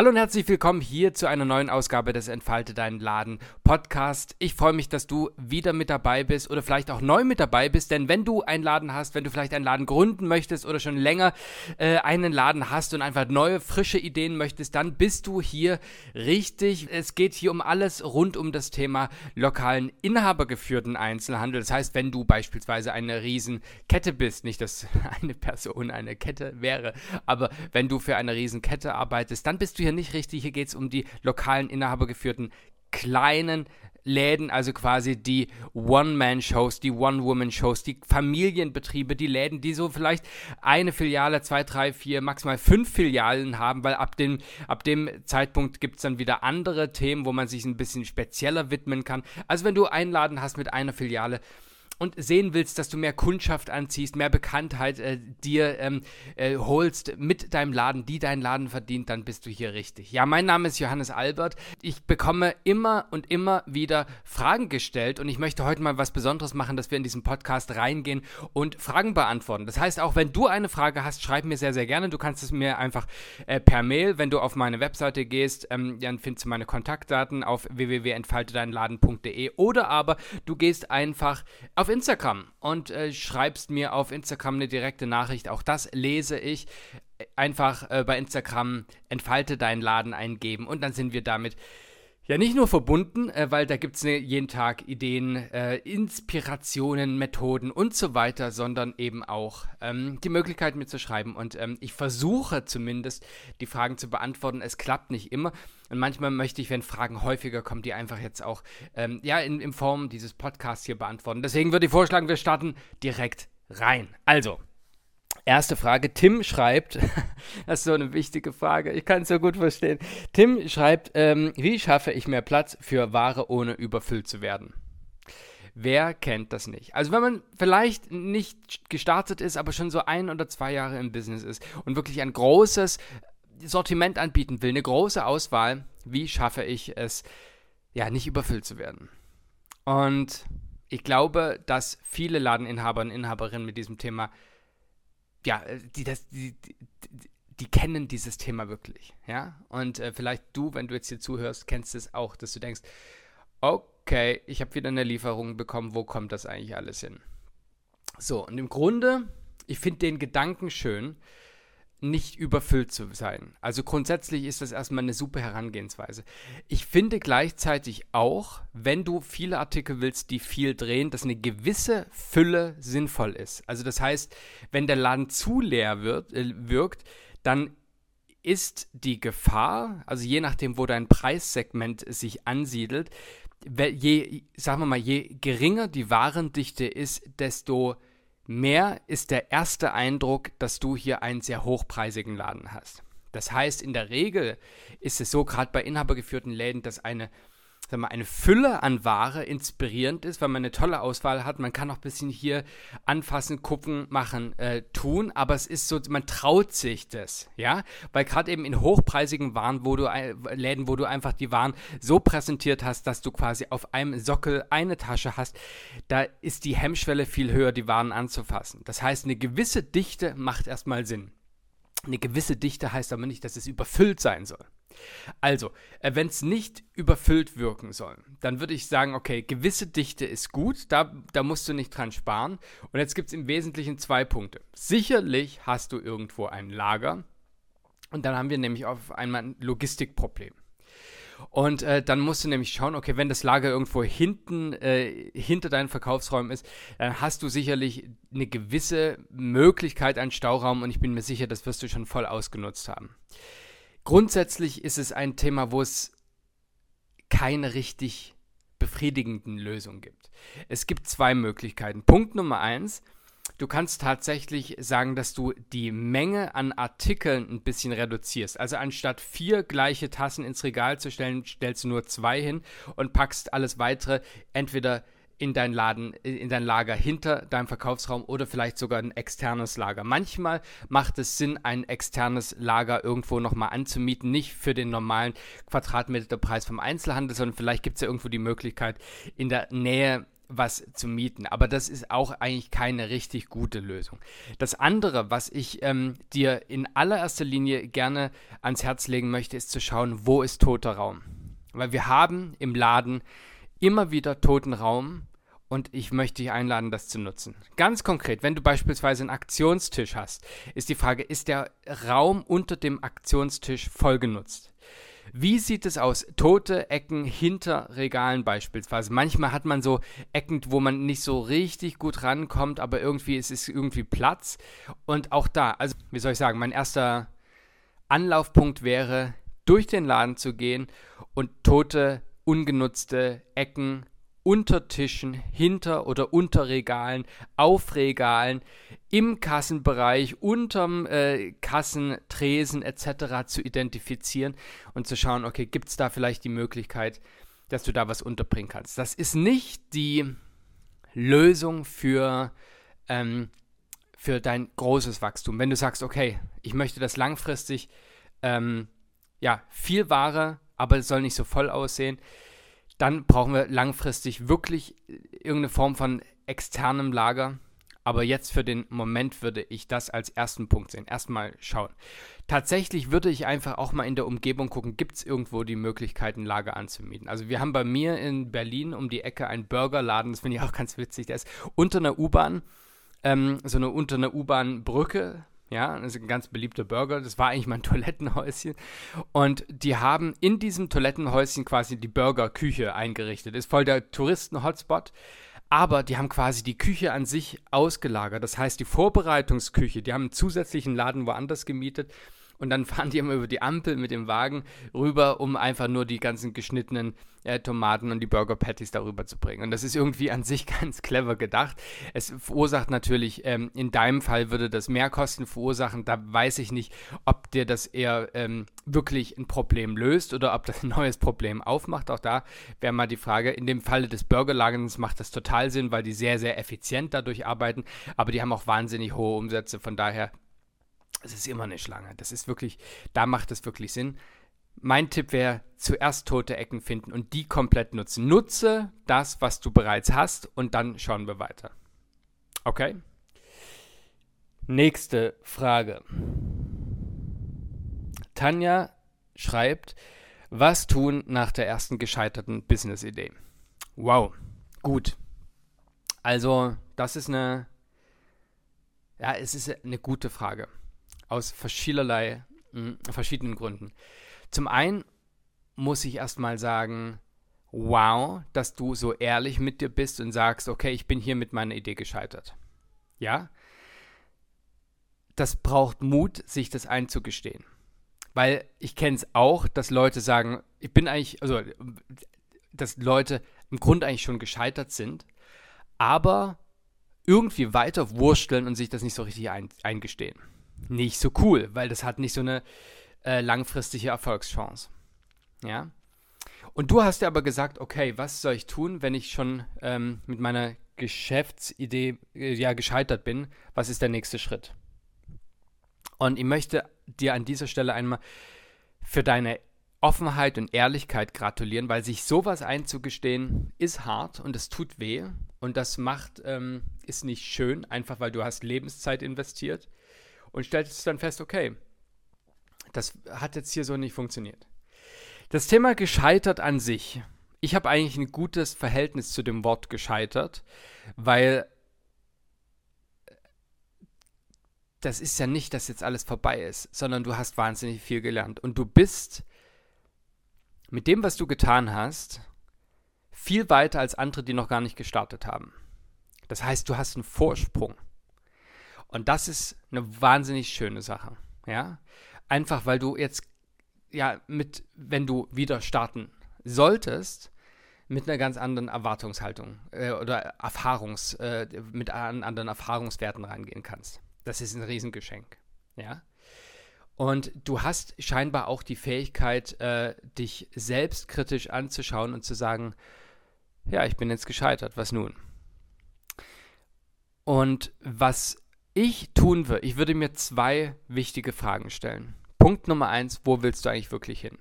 Hallo und herzlich willkommen hier zu einer neuen Ausgabe des Entfalte deinen Laden Podcast. Ich freue mich, dass du wieder mit dabei bist oder vielleicht auch neu mit dabei bist, denn wenn du einen Laden hast, wenn du vielleicht einen Laden gründen möchtest oder schon länger äh, einen Laden hast und einfach neue, frische Ideen möchtest, dann bist du hier richtig. Es geht hier um alles rund um das Thema lokalen inhabergeführten Einzelhandel. Das heißt, wenn du beispielsweise eine Riesenkette bist, nicht dass eine Person eine Kette wäre, aber wenn du für eine Riesenkette arbeitest, dann bist du hier nicht richtig. Hier geht es um die lokalen, inhabergeführten kleinen Läden, also quasi die One-Man-Shows, die One-Woman-Shows, die Familienbetriebe, die Läden, die so vielleicht eine Filiale, zwei, drei, vier, maximal fünf Filialen haben, weil ab dem, ab dem Zeitpunkt gibt es dann wieder andere Themen, wo man sich ein bisschen spezieller widmen kann. Also wenn du einen Laden hast mit einer Filiale, und sehen willst, dass du mehr Kundschaft anziehst, mehr Bekanntheit äh, dir ähm, äh, holst mit deinem Laden, die dein Laden verdient, dann bist du hier richtig. Ja, mein Name ist Johannes Albert. Ich bekomme immer und immer wieder Fragen gestellt und ich möchte heute mal was Besonderes machen, dass wir in diesen Podcast reingehen und Fragen beantworten. Das heißt, auch wenn du eine Frage hast, schreib mir sehr, sehr gerne. Du kannst es mir einfach äh, per Mail, wenn du auf meine Webseite gehst, ähm, dann findest du meine Kontaktdaten auf www.entfaltedeinladen.de oder aber du gehst einfach auf Instagram und äh, schreibst mir auf Instagram eine direkte Nachricht. Auch das lese ich. Einfach äh, bei Instagram entfalte deinen Laden eingeben und dann sind wir damit ja nicht nur verbunden, äh, weil da gibt es ne, jeden Tag Ideen, äh, Inspirationen, Methoden und so weiter, sondern eben auch ähm, die Möglichkeit mir zu schreiben. Und ähm, ich versuche zumindest, die Fragen zu beantworten. Es klappt nicht immer. Und manchmal möchte ich, wenn Fragen häufiger kommen, die einfach jetzt auch ähm, ja, in, in Form dieses Podcasts hier beantworten. Deswegen würde ich vorschlagen, wir starten direkt rein. Also, Erste Frage. Tim schreibt, das ist so eine wichtige Frage, ich kann es so gut verstehen. Tim schreibt, ähm, wie schaffe ich mehr Platz für Ware, ohne überfüllt zu werden? Wer kennt das nicht? Also wenn man vielleicht nicht gestartet ist, aber schon so ein oder zwei Jahre im Business ist und wirklich ein großes Sortiment anbieten will, eine große Auswahl, wie schaffe ich es, ja, nicht überfüllt zu werden? Und ich glaube, dass viele Ladeninhaber und Inhaberinnen mit diesem Thema ja, äh, die, das, die, die, die, kennen dieses Thema wirklich, ja. Und äh, vielleicht du, wenn du jetzt hier zuhörst, kennst es auch, dass du denkst, okay, ich habe wieder eine Lieferung bekommen, wo kommt das eigentlich alles hin? So, und im Grunde, ich finde den Gedanken schön, nicht überfüllt zu sein. Also grundsätzlich ist das erstmal eine super Herangehensweise. Ich finde gleichzeitig auch, wenn du viele Artikel willst, die viel drehen, dass eine gewisse Fülle sinnvoll ist. Also das heißt, wenn der Laden zu leer wird, äh, wirkt, dann ist die Gefahr, also je nachdem, wo dein Preissegment sich ansiedelt, je, sagen wir mal, je geringer die Warendichte ist, desto Mehr ist der erste Eindruck, dass du hier einen sehr hochpreisigen Laden hast. Das heißt, in der Regel ist es so, gerade bei inhabergeführten Läden, dass eine sagen wir, eine Fülle an Ware inspirierend ist, weil man eine tolle Auswahl hat. Man kann auch ein bisschen hier anfassen, gucken, machen, äh, tun, aber es ist so, man traut sich das, ja, weil gerade eben in hochpreisigen Waren, wo du äh, Läden, wo du einfach die Waren so präsentiert hast, dass du quasi auf einem Sockel eine Tasche hast, da ist die Hemmschwelle viel höher, die Waren anzufassen. Das heißt, eine gewisse Dichte macht erstmal Sinn. Eine gewisse Dichte heißt aber nicht, dass es überfüllt sein soll. Also, äh, wenn es nicht überfüllt wirken soll, dann würde ich sagen, okay, gewisse Dichte ist gut, da, da musst du nicht dran sparen. Und jetzt gibt es im Wesentlichen zwei Punkte. Sicherlich hast du irgendwo ein Lager und dann haben wir nämlich auf einmal ein Logistikproblem. Und äh, dann musst du nämlich schauen, okay, wenn das Lager irgendwo hinten, äh, hinter deinen Verkaufsräumen ist, dann hast du sicherlich eine gewisse Möglichkeit an Stauraum und ich bin mir sicher, das wirst du schon voll ausgenutzt haben. Grundsätzlich ist es ein Thema, wo es keine richtig befriedigenden Lösungen gibt. Es gibt zwei Möglichkeiten. Punkt Nummer eins, du kannst tatsächlich sagen, dass du die Menge an Artikeln ein bisschen reduzierst. Also anstatt vier gleiche Tassen ins Regal zu stellen, stellst du nur zwei hin und packst alles weitere entweder in dein Laden, in dein Lager hinter deinem Verkaufsraum oder vielleicht sogar ein externes Lager. Manchmal macht es Sinn, ein externes Lager irgendwo nochmal anzumieten, nicht für den normalen Quadratmeterpreis vom Einzelhandel, sondern vielleicht gibt es ja irgendwo die Möglichkeit, in der Nähe was zu mieten. Aber das ist auch eigentlich keine richtig gute Lösung. Das andere, was ich ähm, dir in allererster Linie gerne ans Herz legen möchte, ist zu schauen, wo ist toter Raum. Weil wir haben im Laden immer wieder toten Raum und ich möchte dich einladen, das zu nutzen. Ganz konkret, wenn du beispielsweise einen Aktionstisch hast, ist die Frage, ist der Raum unter dem Aktionstisch voll genutzt? Wie sieht es aus? Tote Ecken hinter Regalen beispielsweise. Manchmal hat man so Ecken, wo man nicht so richtig gut rankommt, aber irgendwie ist es irgendwie Platz. Und auch da, also wie soll ich sagen, mein erster Anlaufpunkt wäre, durch den Laden zu gehen und tote, ungenutzte Ecken unter Tischen, hinter oder unter Regalen, auf Regalen, im Kassenbereich, unterm äh, Kassentresen etc. zu identifizieren und zu schauen, okay, gibt es da vielleicht die Möglichkeit, dass du da was unterbringen kannst. Das ist nicht die Lösung für, ähm, für dein großes Wachstum. Wenn du sagst, okay, ich möchte das langfristig, ähm, ja, viel Ware, aber es soll nicht so voll aussehen, dann brauchen wir langfristig wirklich irgendeine Form von externem Lager. Aber jetzt für den Moment würde ich das als ersten Punkt sehen. Erstmal schauen. Tatsächlich würde ich einfach auch mal in der Umgebung gucken, gibt es irgendwo die Möglichkeit, ein Lager anzumieten. Also wir haben bei mir in Berlin um die Ecke einen Burgerladen, das finde ich auch ganz witzig, der ist unter einer U-Bahn, ähm, so eine unter einer U-Bahn-Brücke, ja, das ist ein ganz beliebter Burger. Das war eigentlich mein Toilettenhäuschen. Und die haben in diesem Toilettenhäuschen quasi die Burgerküche eingerichtet. Ist voll der Touristen-Hotspot. Aber die haben quasi die Küche an sich ausgelagert. Das heißt, die Vorbereitungsküche, die haben einen zusätzlichen Laden woanders gemietet und dann fahren die immer über die Ampel mit dem Wagen rüber, um einfach nur die ganzen geschnittenen äh, Tomaten und die Burger Patties darüber zu bringen. Und das ist irgendwie an sich ganz clever gedacht. Es verursacht natürlich, ähm, in deinem Fall würde das mehr Kosten verursachen. Da weiß ich nicht, ob dir das eher ähm, wirklich ein Problem löst oder ob das ein neues Problem aufmacht. Auch da wäre mal die Frage. In dem Falle des Burgerlagens macht das total Sinn, weil die sehr, sehr effizient dadurch arbeiten. Aber die haben auch wahnsinnig hohe Umsätze. Von daher es ist immer eine Schlange. Das ist wirklich, da macht es wirklich Sinn. Mein Tipp wäre, zuerst tote Ecken finden und die komplett nutzen. Nutze das, was du bereits hast und dann schauen wir weiter. Okay? Nächste Frage. Tanja schreibt, was tun nach der ersten gescheiterten Business-Idee? Wow, gut. Also, das ist eine, ja, es ist eine gute Frage aus verschiedenerlei, mh, hm, verschiedenen Gründen. Zum einen muss ich erstmal sagen, wow, dass du so ehrlich mit dir bist und sagst, okay, ich bin hier mit meiner Idee gescheitert. Ja? Das braucht Mut, sich das einzugestehen. Weil ich kenne es auch, dass Leute sagen, ich bin eigentlich, also, dass Leute im Grunde eigentlich schon gescheitert sind, aber irgendwie weiter wursteln und sich das nicht so richtig ein, eingestehen nicht so cool, weil das hat nicht so eine äh, langfristige Erfolgschance. Ja. Und du hast ja aber gesagt, okay, was soll ich tun, wenn ich schon ähm, mit meiner Geschäftsidee äh, ja gescheitert bin? Was ist der nächste Schritt? Und ich möchte dir an dieser Stelle einmal für deine Offenheit und Ehrlichkeit gratulieren, weil sich sowas einzugestehen ist hart und es tut weh und das macht ähm, ist nicht schön, einfach weil du hast Lebenszeit investiert und stellst dann fest, okay, das hat jetzt hier so nicht funktioniert. Das Thema gescheitert an sich. Ich habe eigentlich ein gutes Verhältnis zu dem Wort gescheitert, weil das ist ja nicht, dass jetzt alles vorbei ist, sondern du hast wahnsinnig viel gelernt und du bist mit dem, was du getan hast, viel weiter als andere, die noch gar nicht gestartet haben. Das heißt, du hast einen Vorsprung. Und das ist eine wahnsinnig schöne Sache. Ja, einfach weil du jetzt, ja, mit, wenn du wieder starten solltest, mit einer ganz anderen Erwartungshaltung äh, oder Erfahrungs, äh, mit anderen Erfahrungswerten reingehen kannst. Das ist ein Riesengeschenk. Ja. Und du hast scheinbar auch die Fähigkeit, äh, dich selbstkritisch anzuschauen und zu sagen, ja, ich bin jetzt gescheitert, was nun? Und was ich tun würde, ich würde mir zwei wichtige Fragen stellen. Punkt Nummer eins, wo willst du eigentlich wirklich hin?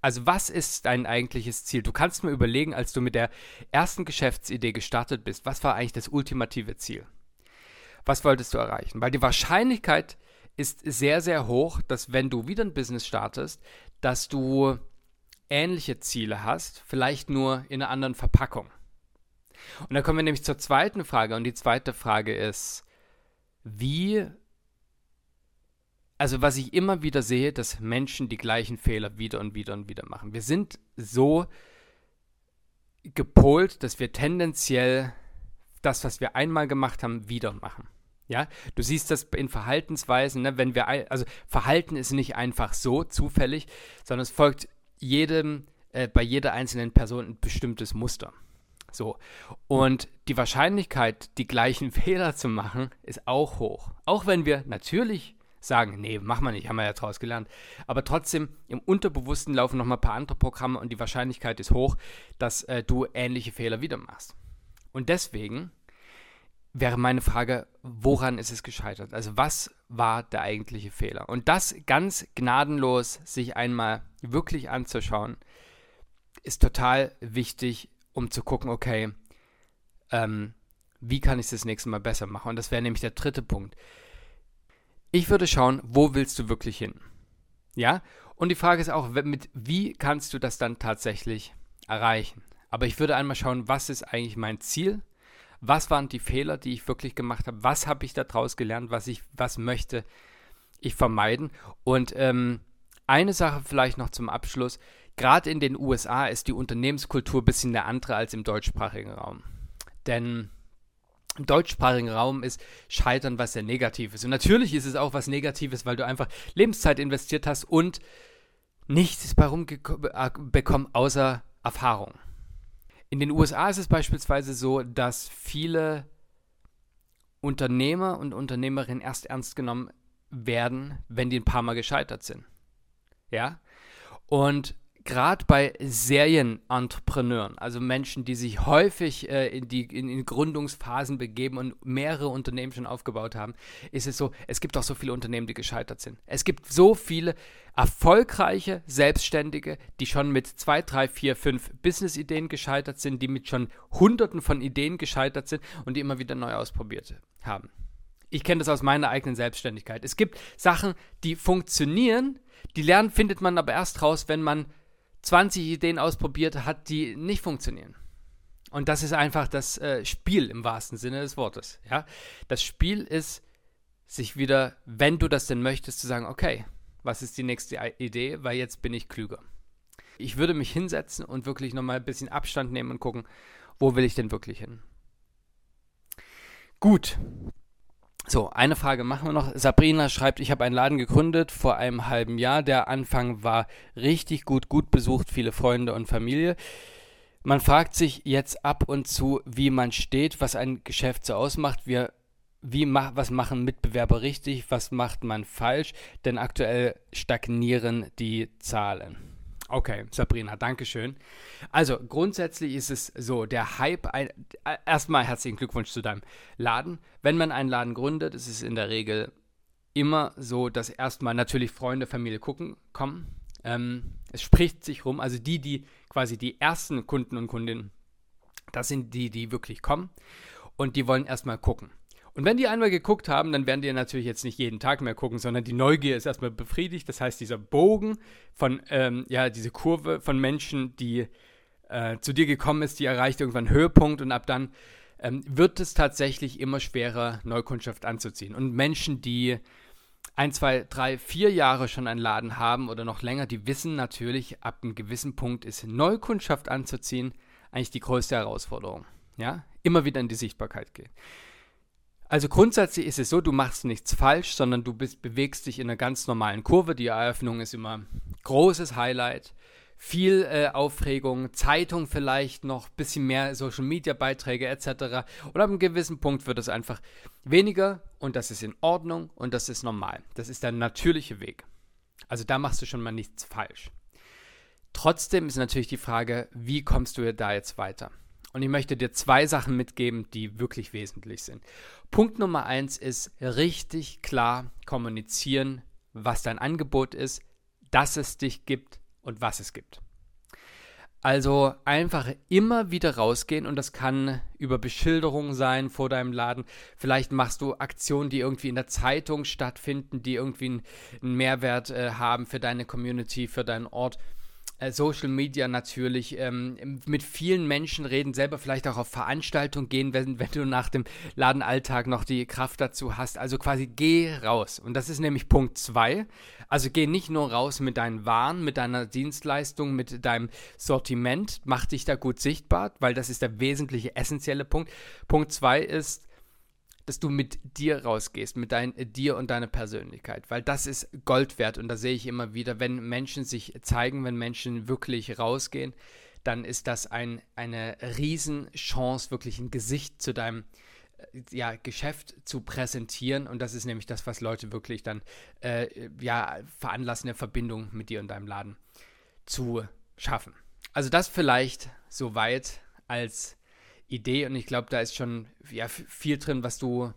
Also was ist dein eigentliches Ziel? Du kannst mir überlegen, als du mit der ersten Geschäftsidee gestartet bist, was war eigentlich das ultimative Ziel? Was wolltest du erreichen? Weil die Wahrscheinlichkeit ist sehr, sehr hoch, dass wenn du wieder ein Business startest, dass du ähnliche Ziele hast, vielleicht nur in einer anderen Verpackung. Und dann kommen wir nämlich zur zweiten Frage. Und die zweite Frage ist, wie also was ich immer wieder sehe, dass Menschen die gleichen Fehler wieder und wieder und wieder machen. Wir sind so gepolt, dass wir tendenziell das, was wir einmal gemacht haben, wieder machen. Ja, du siehst das in Verhaltensweisen, ne? wenn wir, also Verhalten ist nicht einfach so zufällig, sondern es folgt jedem, äh, bei jeder einzelnen Person ein bestimmtes Muster. So. Und die Wahrscheinlichkeit, die gleichen Fehler zu machen, ist auch hoch. Auch wenn wir natürlich sagen, nee, mach mal nicht, haben wir ja draus gelernt. Aber trotzdem, im Unterbewussten laufen noch mal ein paar andere Programme und die Wahrscheinlichkeit ist hoch, dass äh, du ähnliche Fehler wieder machst. Und deswegen wäre meine Frage, woran ist es gescheitert? Also was war der eigentliche Fehler? Und das ganz gnadenlos sich einmal wirklich anzuschauen, ist total wichtig, um zu gucken, okay, ähm, wie kann ich es das nächste Mal besser machen? Und das wäre nämlich der dritte Punkt. Ich würde schauen, wo willst du wirklich hin? Ja? Und die Frage ist auch, mit wie kannst du das dann tatsächlich erreichen? Aber ich würde einmal schauen, was ist eigentlich mein Ziel? Was waren die Fehler, die ich wirklich gemacht habe? Was habe ich daraus gelernt? Was ich, was möchte ich vermeiden? Und ähm, eine Sache vielleicht noch zum Abschluss. Gerade in den USA ist die Unternehmenskultur ein bisschen eine andere als im deutschsprachigen Raum. Denn im deutschsprachigen Raum ist Scheitern was sehr Negatives. Und natürlich ist es auch was Negatives, weil du einfach Lebenszeit investiert hast und nichts bei rumbekommen außer Erfahrung. In den USA ist es beispielsweise so, dass viele Unternehmer und Unternehmerinnen erst ernst genommen werden, wenn die ein paar Mal gescheitert sind. Ja? Und gerade bei Serienentrepreneuren, also Menschen, die sich häufig äh, in die in, in, Gründungsphasen begeben und mehrere Unternehmen schon aufgebaut haben, ist es so, es gibt auch so viele Unternehmen, die gescheitert sind. Es gibt so viele erfolgreiche Selbstständige, die schon mit zwei, drei, vier, fünf Business-Ideen gescheitert sind, die mit schon hunderten von Ideen gescheitert sind und die immer wieder neu ausprobiert haben. Ich kenne das aus meiner eigenen Selbstständigkeit. Es gibt Sachen, die funktionieren, die lernen findet man aber erst raus, wenn man 20 Ideen ausprobiert hat, die nicht funktionieren. Und das ist einfach das äh, Spiel im wahrsten Sinne des Wortes. Ja? Das Spiel ist, sich wieder, wenn du das denn möchtest, zu sagen, okay, was ist die nächste Idee, weil jetzt bin ich klüger. Ich würde mich hinsetzen und wirklich nochmal ein bisschen Abstand nehmen und gucken, wo will ich denn wirklich hin. Gut, so, eine Frage machen wir noch. Sabrina schreibt, ich habe einen Laden gegründet vor einem halben Jahr. Der Anfang war richtig gut, gut besucht, viele Freunde und Familie. Man fragt sich jetzt ab und zu, wie man steht, was ein Geschäft so ausmacht. Wir, wie ma was machen Mitbewerber richtig, was macht man falsch, denn aktuell stagnieren die Zahlen. Okay, Sabrina, danke schön. Also grundsätzlich ist es so, der Hype, erstmal herzlichen Glückwunsch zu deinem Laden. Wenn man einen Laden gründet, ist es in der Regel immer so, dass erstmal natürlich Freunde, Familie gucken, kommen. Ähm, es spricht sich rum, also die, die quasi die ersten Kunden und Kundinnen, das sind die, die wirklich kommen und die wollen erstmal gucken. Und wenn die einmal geguckt haben, dann werden die natürlich jetzt nicht jeden Tag mehr gucken, sondern die Neugier ist erstmal befriedigt. Das heißt, dieser Bogen von, ähm, ja, diese Kurve von Menschen, die äh, zu dir gekommen ist, die erreicht irgendwann einen Höhepunkt und ab dann ähm, wird es tatsächlich immer schwerer, Neukundschaft anzuziehen. Und Menschen, die ein, zwei, drei, vier Jahre schon einen Laden haben oder noch länger, die wissen natürlich, ab einem gewissen Punkt ist Neukundschaft anzuziehen eigentlich die größte Herausforderung. Ja, immer wieder in die Sichtbarkeit gehen. Also grundsätzlich ist es so, du machst nichts falsch, sondern du bist, bewegst dich in einer ganz normalen Kurve. Die Eröffnung ist immer großes Highlight, viel äh, Aufregung, Zeitung vielleicht noch, bisschen mehr Social Media Beiträge etc. Und ab einem gewissen Punkt wird es einfach weniger und das ist in Ordnung und das ist normal. Das ist der natürliche Weg. Also da machst du schon mal nichts falsch. Trotzdem ist natürlich die Frage, wie kommst du da jetzt weiter? Und ich möchte dir zwei Sachen mitgeben, die wirklich wesentlich sind. Punkt Nummer eins ist richtig klar kommunizieren, was dein Angebot ist, dass es dich gibt und was es gibt. Also einfach immer wieder rausgehen und das kann über Beschilderung sein vor deinem Laden. Vielleicht machst du Aktionen, die irgendwie in der Zeitung stattfinden, die irgendwie einen, Mehrwert äh, haben für deine Community, für deinen Ort Social Media natürlich, ähm, mit vielen Menschen reden, selber vielleicht auch auf Veranstaltungen gehen, wenn, wenn du nach dem Ladenalltag noch die Kraft dazu hast. Also quasi geh raus. Und das ist nämlich Punkt 2. Also geh nicht nur raus mit deinen Waren, mit deiner Dienstleistung, mit deinem Sortiment, mach dich da gut sichtbar, weil das ist der wesentliche, essentielle Punkt. Punkt 2 ist, dass du mit dir rausgehst, mit dein, dir und deiner Persönlichkeit, weil das ist Gold wert und da sehe ich immer wieder, wenn Menschen sich zeigen, wenn Menschen wirklich rausgehen, dann ist das ein, eine Riesenchance, wirklich ein Gesicht zu deinem äh, ja, Geschäft zu präsentieren und das ist nämlich das, was Leute wirklich dann äh, ja, veranlassen, eine Verbindung mit dir und deinem Laden zu schaffen. Also das vielleicht soweit als Idee und ich glaube, da ist schon ja, viel drin, was du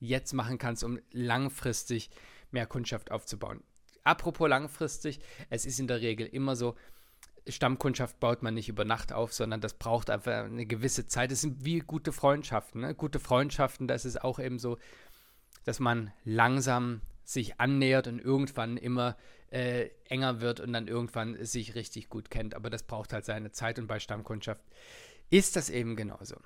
jetzt machen kannst, um langfristig mehr Kundschaft aufzubauen. Apropos langfristig, es ist in der Regel immer so, Stammkundschaft baut man nicht über Nacht auf, sondern das braucht einfach eine gewisse Zeit. Es sind wie gute Freundschaften. Ne? Gute Freundschaften, das ist auch eben so, dass man langsam sich annähert und irgendwann immer äh, enger wird und dann irgendwann sich richtig gut kennt. Aber das braucht halt seine Zeit und bei Stammkundschaft ist das eben genauso.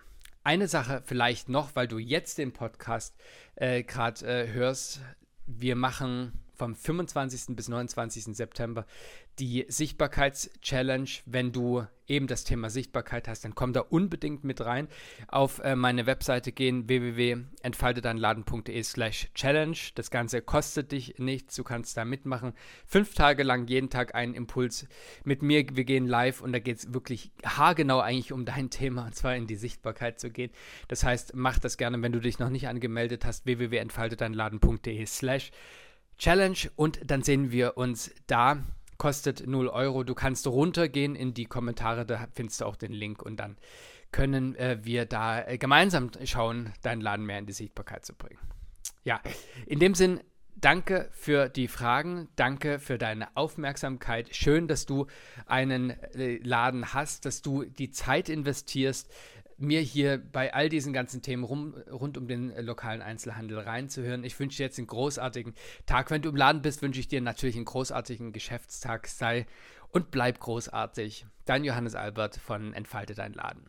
Eine Sache vielleicht noch, weil du jetzt den Podcast äh, gerade äh, hörst. Wir machen vom 25. bis 29. September die Sichtbarkeits-Challenge. Wenn du eben das Thema Sichtbarkeit hast, dann komm da unbedingt mit rein. Auf äh, meine Webseite gehen www.entfaltedeinladen.de slash challenge. Das Ganze kostet dich nichts, du kannst da mitmachen. Fünf Tage lang, jeden Tag einen Impuls mit mir. Wir gehen live und da geht es wirklich haargenau eigentlich um dein Thema und zwar in die Sichtbarkeit zu gehen. Das heißt, mach das gerne, wenn du dich noch nicht angemeldet hast, www.entfaltedeinladen.de slash Challenge und dann sehen wir uns da. Kostet 0 Euro. Du kannst runtergehen in die Kommentare, da findest du auch den Link und dann können äh, wir da äh, gemeinsam schauen, deinen Laden mehr in die Sichtbarkeit zu bringen. Ja, in dem Sinn, danke für die Fragen, danke für deine Aufmerksamkeit. Schön, dass du einen äh, Laden hast, dass du die Zeit investierst, mir hier bei all diesen ganzen Themen rum, rund um den äh, lokalen Einzelhandel reinzuhören. Ich wünsche dir jetzt einen großartigen Tag. Wenn du im Laden bist, wünsche ich dir natürlich einen großartigen Geschäftstag. Sei und bleib großartig. Dein Johannes Albert von Entfalte dein Laden.